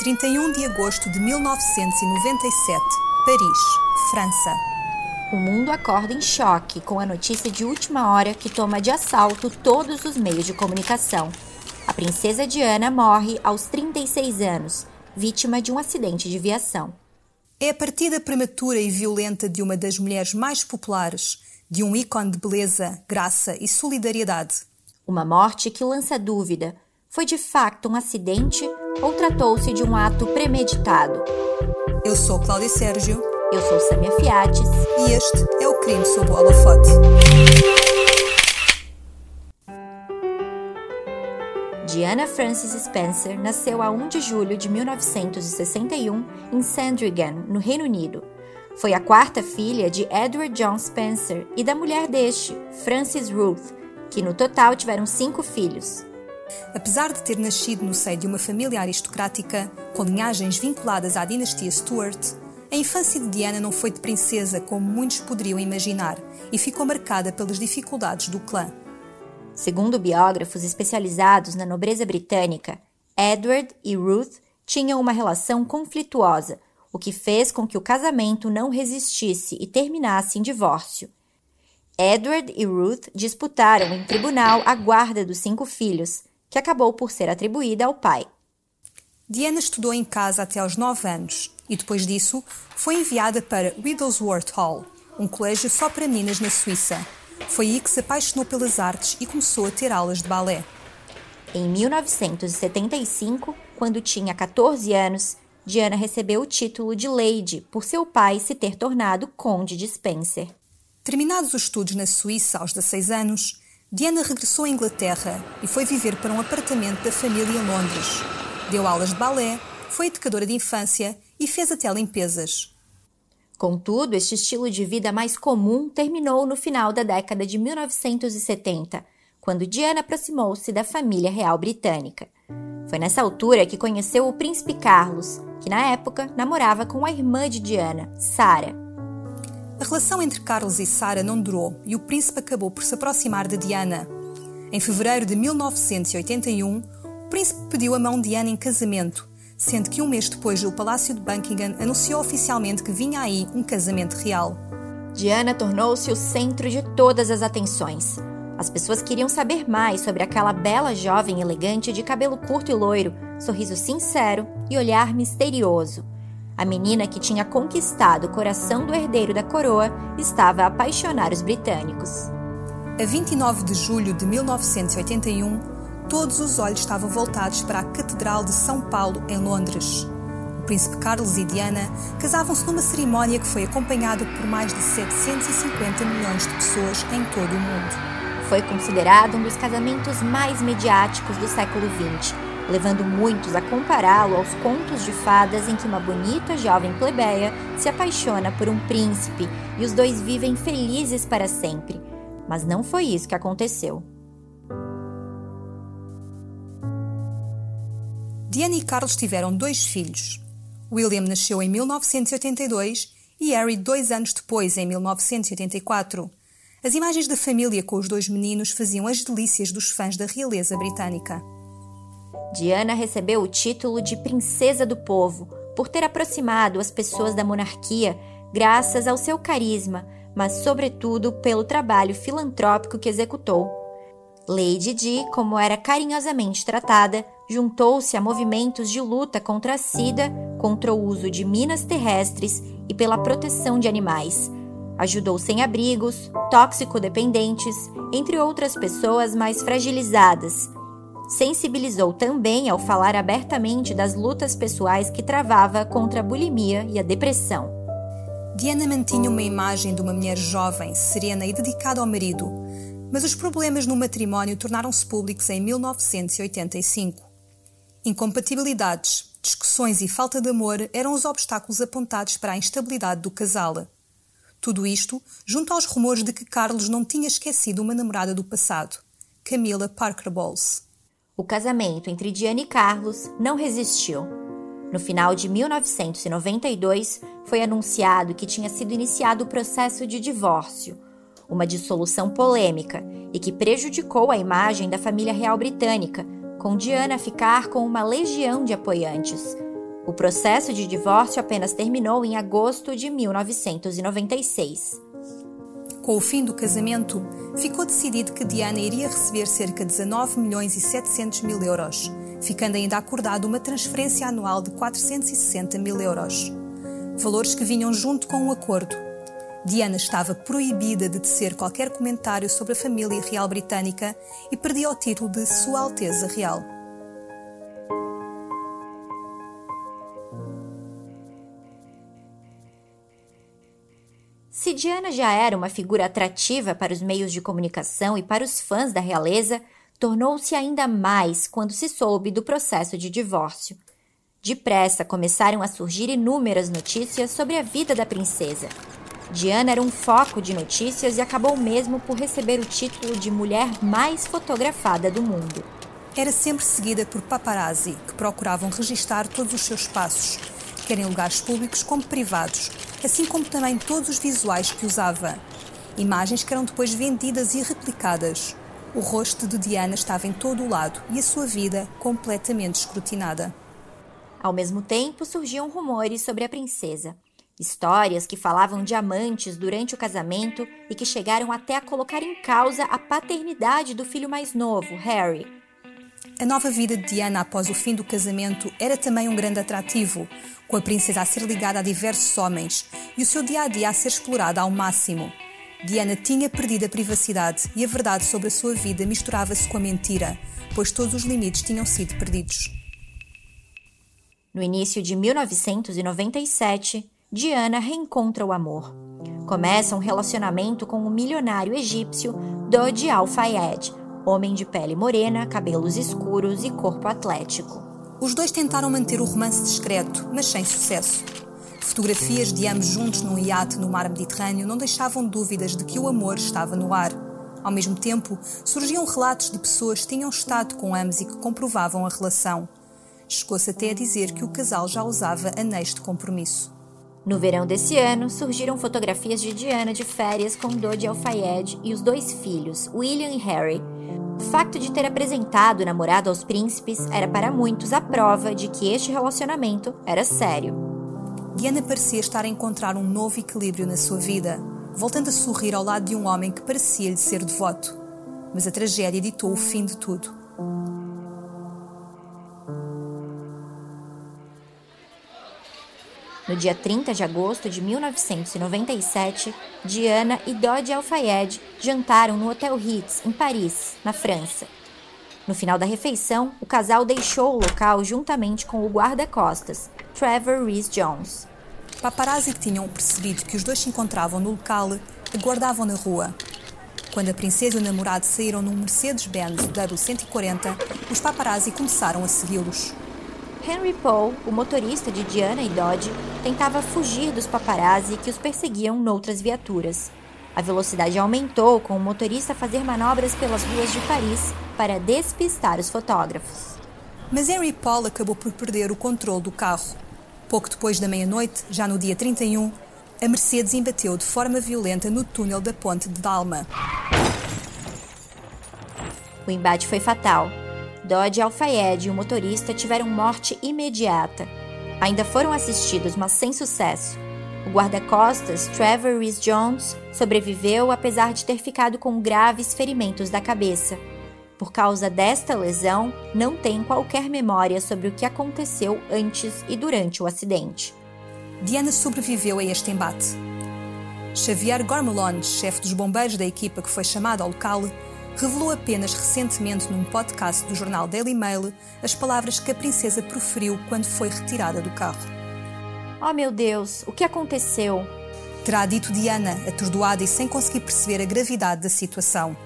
31 de agosto de 1997, Paris, França. O mundo acorda em choque com a notícia de última hora que toma de assalto todos os meios de comunicação. A princesa Diana morre aos 36 anos, vítima de um acidente de viação. É a partida prematura e violenta de uma das mulheres mais populares, de um ícone de beleza, graça e solidariedade. Uma morte que lança dúvida: foi de facto um acidente ou tratou-se de um ato premeditado? Eu sou Cláudia Sérgio. Eu sou Samia Fiates. E este é o Crime sob o Holofote. Diana Frances Spencer nasceu a 1 de julho de 1961 em Sandringham, no Reino Unido. Foi a quarta filha de Edward John Spencer e da mulher deste, Frances Ruth, que no total tiveram cinco filhos. Apesar de ter nascido no seio de uma família aristocrática, com linhagens vinculadas à dinastia Stuart, a infância de Diana não foi de princesa como muitos poderiam imaginar e ficou marcada pelas dificuldades do clã. Segundo biógrafos especializados na nobreza britânica, Edward e Ruth tinham uma relação conflituosa, o que fez com que o casamento não resistisse e terminasse em divórcio. Edward e Ruth disputaram em tribunal a guarda dos cinco filhos, que acabou por ser atribuída ao pai. Diana estudou em casa até aos 9 anos e depois disso foi enviada para Riddlesworth Hall, um colégio só para meninas na Suíça. Foi aí que se apaixonou pelas artes e começou a ter aulas de balé. Em 1975, quando tinha 14 anos, Diana recebeu o título de Lady por seu pai se ter tornado Conde de Spencer. Terminados os estudos na Suíça aos 16 anos, Diana regressou à Inglaterra e foi viver para um apartamento da família em Londres. Deu aulas de balé, foi educadora de infância e fez até limpezas. Contudo, este estilo de vida mais comum terminou no final da década de 1970, quando Diana aproximou-se da família real britânica. Foi nessa altura que conheceu o príncipe Carlos, que na época namorava com a irmã de Diana, Sara. A relação entre Carlos e Sara não durou e o príncipe acabou por se aproximar de Diana. Em fevereiro de 1981, o príncipe pediu a mão de Diana em casamento, sendo que um mês depois o Palácio de Buckingham anunciou oficialmente que vinha aí um casamento real. Diana tornou-se o centro de todas as atenções. As pessoas queriam saber mais sobre aquela bela jovem elegante de cabelo curto e loiro, sorriso sincero e olhar misterioso. A menina que tinha conquistado o coração do herdeiro da coroa estava a apaixonar os britânicos. A 29 de julho de 1981, todos os olhos estavam voltados para a Catedral de São Paulo, em Londres. O príncipe Carlos e Diana casavam-se numa cerimónia que foi acompanhada por mais de 750 milhões de pessoas em todo o mundo. Foi considerado um dos casamentos mais mediáticos do século XX levando muitos a compará-lo aos contos de fadas em que uma bonita jovem plebeia se apaixona por um príncipe e os dois vivem felizes para sempre. Mas não foi isso que aconteceu. Diana e Carlos tiveram dois filhos. William nasceu em 1982 e Harry dois anos depois, em 1984. As imagens da família com os dois meninos faziam as delícias dos fãs da realeza britânica. Diana recebeu o título de Princesa do Povo por ter aproximado as pessoas da monarquia graças ao seu carisma, mas sobretudo pelo trabalho filantrópico que executou. Lady Di, como era carinhosamente tratada, juntou-se a movimentos de luta contra a SIDA, contra o uso de minas terrestres e pela proteção de animais. Ajudou sem-abrigos, tóxico-dependentes, entre outras pessoas mais fragilizadas, sensibilizou também ao falar abertamente das lutas pessoais que travava contra a bulimia e a depressão. Diana mantinha uma imagem de uma mulher jovem, serena e dedicada ao marido, mas os problemas no matrimónio tornaram-se públicos em 1985. Incompatibilidades, discussões e falta de amor eram os obstáculos apontados para a instabilidade do casal. Tudo isto junto aos rumores de que Carlos não tinha esquecido uma namorada do passado, Camila Parker Bowles. O casamento entre Diana e Carlos não resistiu. No final de 1992, foi anunciado que tinha sido iniciado o processo de divórcio, uma dissolução polêmica e que prejudicou a imagem da família real britânica, com Diana ficar com uma legião de apoiantes. O processo de divórcio apenas terminou em agosto de 1996. Com o fim do casamento, ficou decidido que Diana iria receber cerca de 19 milhões e 700 mil euros, ficando ainda acordado uma transferência anual de 460 mil euros. Valores que vinham junto com o acordo. Diana estava proibida de tecer qualquer comentário sobre a família real britânica e perdia o título de Sua Alteza Real. Se Diana já era uma figura atrativa para os meios de comunicação e para os fãs da realeza, tornou-se ainda mais quando se soube do processo de divórcio. Depressa começaram a surgir inúmeras notícias sobre a vida da princesa. Diana era um foco de notícias e acabou mesmo por receber o título de mulher mais fotografada do mundo. Era sempre seguida por paparazzi, que procuravam registar todos os seus passos, quer em lugares públicos como privados, assim como também todos os visuais que usava. Imagens que eram depois vendidas e replicadas. O rosto de Diana estava em todo o lado e a sua vida completamente escrutinada. Ao mesmo tempo, surgiam rumores sobre a princesa. Histórias que falavam de amantes durante o casamento e que chegaram até a colocar em causa a paternidade do filho mais novo, Harry. A nova vida de Diana após o fim do casamento era também um grande atrativo, com a princesa a ser ligada a diversos homens e o seu dia a dia a ser explorado ao máximo. Diana tinha perdido a privacidade e a verdade sobre a sua vida misturava-se com a mentira, pois todos os limites tinham sido perdidos. No início de 1997, Diana reencontra o amor. Começa um relacionamento com o milionário egípcio Dodi Al-Fayed, homem de pele morena, cabelos escuros e corpo atlético. Os dois tentaram manter o romance discreto, mas sem sucesso. Fotografias de ambos juntos num iate no mar Mediterrâneo não deixavam dúvidas de que o amor estava no ar. Ao mesmo tempo, surgiam relatos de pessoas que tinham estado com ambos e que comprovavam a relação. Chegou-se até a dizer que o casal já usava anéis de compromisso. No verão desse ano, surgiram fotografias de Diana de férias com Dodi Al-Fayed e os dois filhos, William e Harry, o facto de ter apresentado o namorado aos príncipes era para muitos a prova de que este relacionamento era sério. Diana parecia estar a encontrar um novo equilíbrio na sua vida, voltando a sorrir ao lado de um homem que parecia-lhe ser devoto. Mas a tragédia ditou o fim de tudo. No dia 30 de agosto de 1997, Diana e Dodi Al-Fayed jantaram no Hotel Ritz, em Paris, na França. No final da refeição, o casal deixou o local juntamente com o guarda-costas, Trevor Rhys Jones. Paparazzi que tinham percebido que os dois se encontravam no local aguardavam na rua. Quando a princesa e o namorado saíram num Mercedes-Benz W140, os paparazzi começaram a segui-los. Henry Paul, o motorista de Diana e Dodge, tentava fugir dos paparazzi que os perseguiam noutras viaturas. A velocidade aumentou com o motorista fazer manobras pelas ruas de Paris para despistar os fotógrafos. Mas Henry Paul acabou por perder o controle do carro. Pouco depois da meia-noite, já no dia 31, a Mercedes embateu de forma violenta no túnel da ponte de Dalma. O embate foi fatal Dodge Al-Fayed e o motorista tiveram morte imediata. Ainda foram assistidos, mas sem sucesso. O guarda-costas, Trevor Rhys Jones, sobreviveu apesar de ter ficado com graves ferimentos da cabeça. Por causa desta lesão, não tem qualquer memória sobre o que aconteceu antes e durante o acidente. Diana sobreviveu a este embate. Xavier Gormelon, chefe dos bombeiros da equipa que foi chamado ao local, revelou apenas recentemente num podcast do jornal Daily Mail as palavras que a princesa proferiu quando foi retirada do carro. Oh meu Deus, o que aconteceu? Terá dito Diana, atordoada e sem conseguir perceber a gravidade da situação.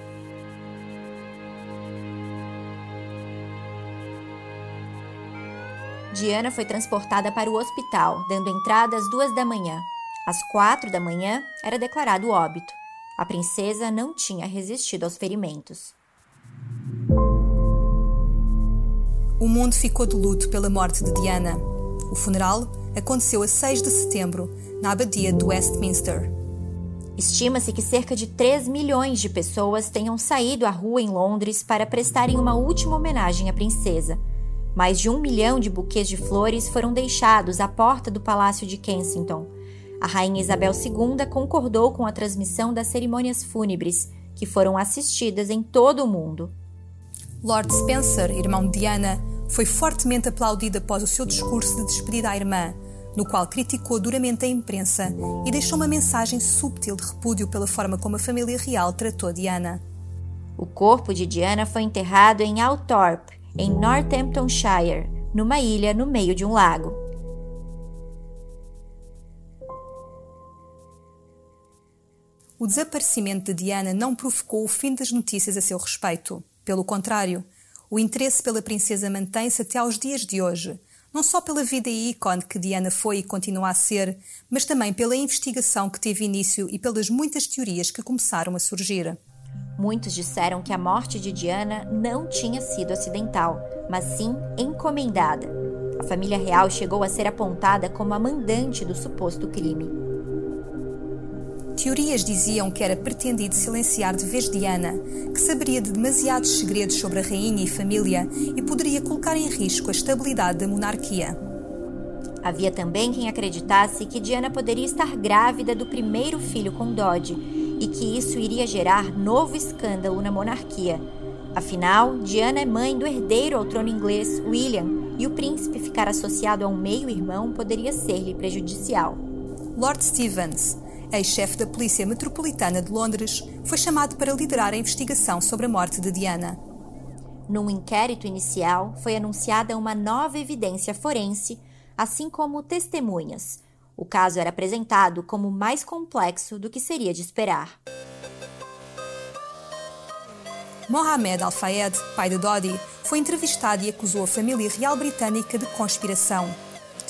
Diana foi transportada para o hospital, dando entrada às duas da manhã. Às quatro da manhã, era declarado óbito. A princesa não tinha resistido aos ferimentos. O mundo ficou de luto pela morte de Diana. O funeral aconteceu a 6 de setembro, na abadia de Westminster. Estima-se que cerca de 3 milhões de pessoas tenham saído à rua em Londres para prestarem uma última homenagem à princesa. Mais de um milhão de buquês de flores foram deixados à porta do Palácio de Kensington. A rainha Isabel II concordou com a transmissão das cerimônias fúnebres, que foram assistidas em todo o mundo. Lord Spencer, irmão de Diana, foi fortemente aplaudido após o seu discurso de despedida à irmã, no qual criticou duramente a imprensa e deixou uma mensagem subtil de repúdio pela forma como a família real tratou Diana. O corpo de Diana foi enterrado em Althorpe, em Northamptonshire, numa ilha no meio de um lago. O desaparecimento de Diana não provocou o fim das notícias a seu respeito. Pelo contrário, o interesse pela princesa mantém-se até aos dias de hoje, não só pela vida e ícone que Diana foi e continua a ser, mas também pela investigação que teve início e pelas muitas teorias que começaram a surgir. Muitos disseram que a morte de Diana não tinha sido acidental, mas sim encomendada. A família real chegou a ser apontada como a mandante do suposto crime. Teorias diziam que era pretendido silenciar de vez Diana, que saberia de demasiados segredos sobre a rainha e família e poderia colocar em risco a estabilidade da monarquia. Havia também quem acreditasse que Diana poderia estar grávida do primeiro filho com Dodge e que isso iria gerar novo escândalo na monarquia. Afinal, Diana é mãe do herdeiro ao trono inglês, William, e o príncipe ficar associado a um meio-irmão poderia ser-lhe prejudicial. Lord Stevens, ex-chefe da Polícia Metropolitana de Londres, foi chamado para liderar a investigação sobre a morte de Diana. Num inquérito inicial, foi anunciada uma nova evidência forense, assim como testemunhas, o caso era apresentado como mais complexo do que seria de esperar. Mohamed Al-Fayed, pai de Dodi, foi entrevistado e acusou a família real britânica de conspiração.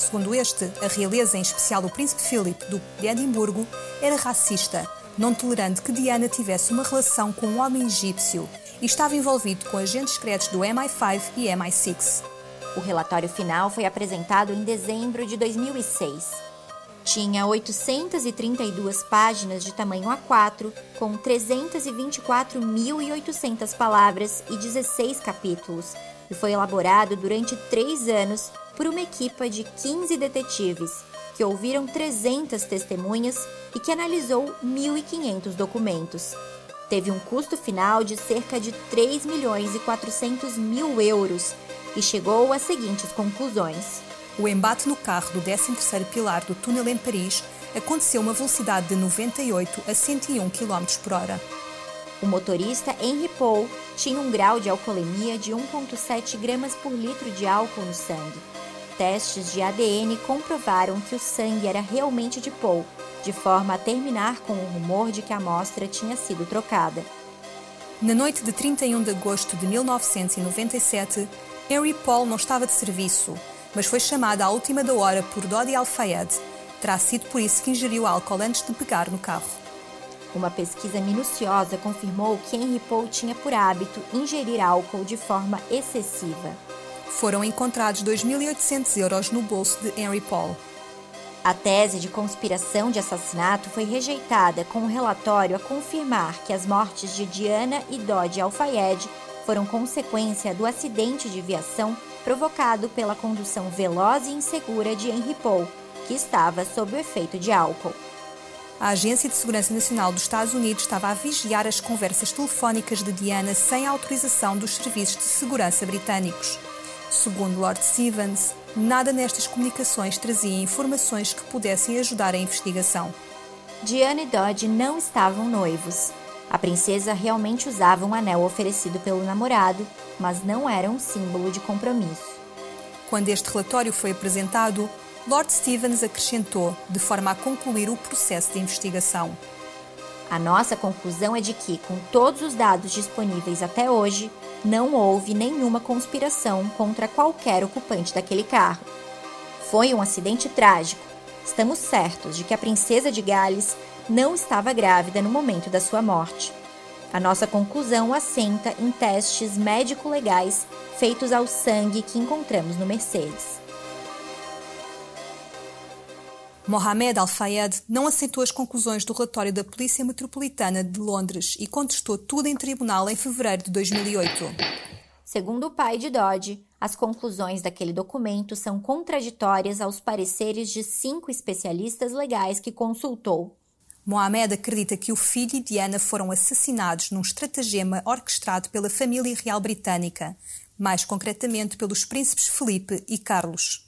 Segundo este, a realeza, em especial o príncipe Philip, do de Edimburgo, era racista, não tolerando que Diana tivesse uma relação com um homem egípcio e estava envolvido com agentes secretos do MI5 e MI6. O relatório final foi apresentado em dezembro de 2006. Tinha 832 páginas de tamanho A4, com 324.800 palavras e 16 capítulos, e foi elaborado durante três anos por uma equipa de 15 detetives, que ouviram 300 testemunhas e que analisou 1.500 documentos. Teve um custo final de cerca de 3 milhões e 400 mil euros e chegou às seguintes conclusões. O embate no carro do 13º pilar do túnel em Paris aconteceu a uma velocidade de 98 a 101 km por hora. O motorista Henry Paul tinha um grau de alcoolemia de 1,7 gramas por litro de álcool no sangue. Testes de ADN comprovaram que o sangue era realmente de Paul, de forma a terminar com o rumor de que a amostra tinha sido trocada. Na noite de 31 de agosto de 1997, Henry Paul não estava de serviço mas foi chamada à última da hora por Dodi Al-Fayed. Terá sido por isso que ingeriu álcool antes de pegar no carro. Uma pesquisa minuciosa confirmou que Henry Paul tinha por hábito ingerir álcool de forma excessiva. Foram encontrados 2.800 euros no bolso de Henry Paul. A tese de conspiração de assassinato foi rejeitada com o um relatório a confirmar que as mortes de Diana e Dodge Al-Fayed foram consequência do acidente de viação provocado pela condução veloz e insegura de Henry Paul, que estava sob o efeito de álcool. A Agência de Segurança Nacional dos Estados Unidos estava a vigiar as conversas telefónicas de Diana sem autorização dos serviços de segurança britânicos. Segundo Lord Stevens, nada nestas comunicações trazia informações que pudessem ajudar a investigação. Diana e Dodge não estavam noivos. A princesa realmente usava um anel oferecido pelo namorado, mas não era um símbolo de compromisso. Quando este relatório foi apresentado, Lord Stevens acrescentou, de forma a concluir o processo de investigação. A nossa conclusão é de que, com todos os dados disponíveis até hoje, não houve nenhuma conspiração contra qualquer ocupante daquele carro. Foi um acidente trágico. Estamos certos de que a princesa de Gales não estava grávida no momento da sua morte. A nossa conclusão assenta em testes médico-legais feitos ao sangue que encontramos no Mercedes. Mohamed Al-Fayed não aceitou as conclusões do relatório da Polícia Metropolitana de Londres e contestou tudo em tribunal em fevereiro de 2008. Segundo o pai de Dodge, as conclusões daquele documento são contraditórias aos pareceres de cinco especialistas legais que consultou. Mohamed acredita que o filho e Diana foram assassinados num estratagema orquestrado pela família real britânica, mais concretamente pelos príncipes Felipe e Carlos.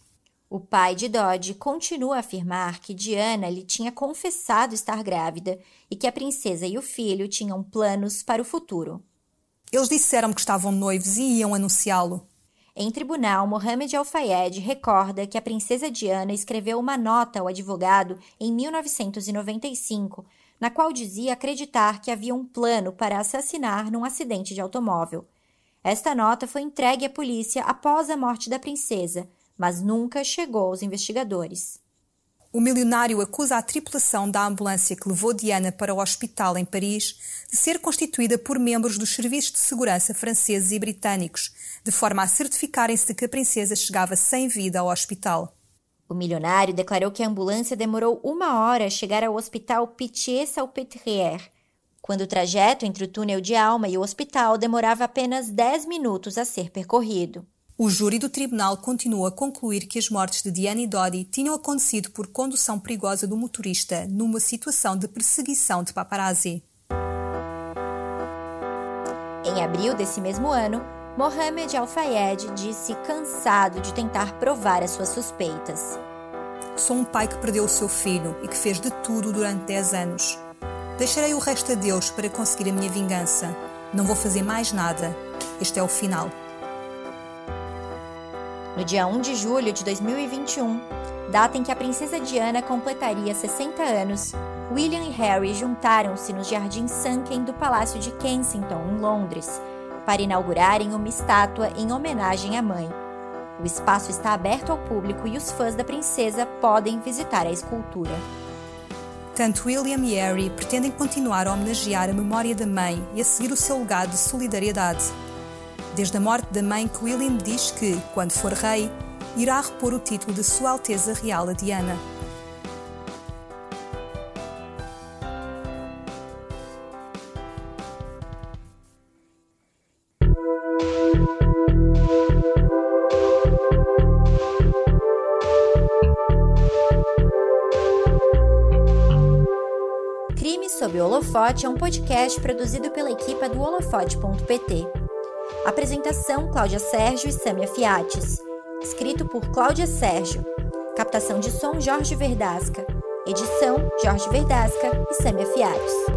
O pai de Dodge continua a afirmar que Diana lhe tinha confessado estar grávida e que a princesa e o filho tinham planos para o futuro. Eles disseram que estavam noivos e iam anunciá-lo. Em tribunal, Mohamed Al-Fayed recorda que a princesa Diana escreveu uma nota ao advogado em 1995, na qual dizia acreditar que havia um plano para assassinar num acidente de automóvel. Esta nota foi entregue à polícia após a morte da princesa, mas nunca chegou aos investigadores. O milionário acusa a tripulação da ambulância que levou Diana para o hospital em Paris de ser constituída por membros dos serviços de segurança franceses e britânicos, de forma a certificarem-se de que a princesa chegava sem vida ao hospital. O milionário declarou que a ambulância demorou uma hora a chegar ao hospital Pitié-Salpêtrière, quando o trajeto entre o túnel de Alma e o hospital demorava apenas 10 minutos a ser percorrido. O júri do tribunal continuou a concluir que as mortes de Diane e Dodi tinham acontecido por condução perigosa do motorista numa situação de perseguição de paparazzi. Em abril desse mesmo ano, Mohamed Al-Fayed disse cansado de tentar provar as suas suspeitas. Sou um pai que perdeu o seu filho e que fez de tudo durante 10 anos. Deixarei o resto a Deus para conseguir a minha vingança. Não vou fazer mais nada. Este é o final. No dia 1 de julho de 2021, data em que a princesa Diana completaria 60 anos, William e Harry juntaram-se no Jardim Sunken do Palácio de Kensington, em Londres, para inaugurarem uma estátua em homenagem à mãe. O espaço está aberto ao público e os fãs da princesa podem visitar a escultura. Tanto William e Harry pretendem continuar a homenagear a memória da mãe e a seguir o seu legado de solidariedade desde a morte da mãe que William diz que, quando for rei, irá repor o título de Sua Alteza Real a Diana. Crime sob o Holofote é um podcast produzido pela equipa do holofote.pt. Apresentação: Cláudia Sérgio e Sâmia Fiates. Escrito por Cláudia Sérgio. Captação de som: Jorge Verdasca. Edição: Jorge Verdasca e Sâmia Fiates.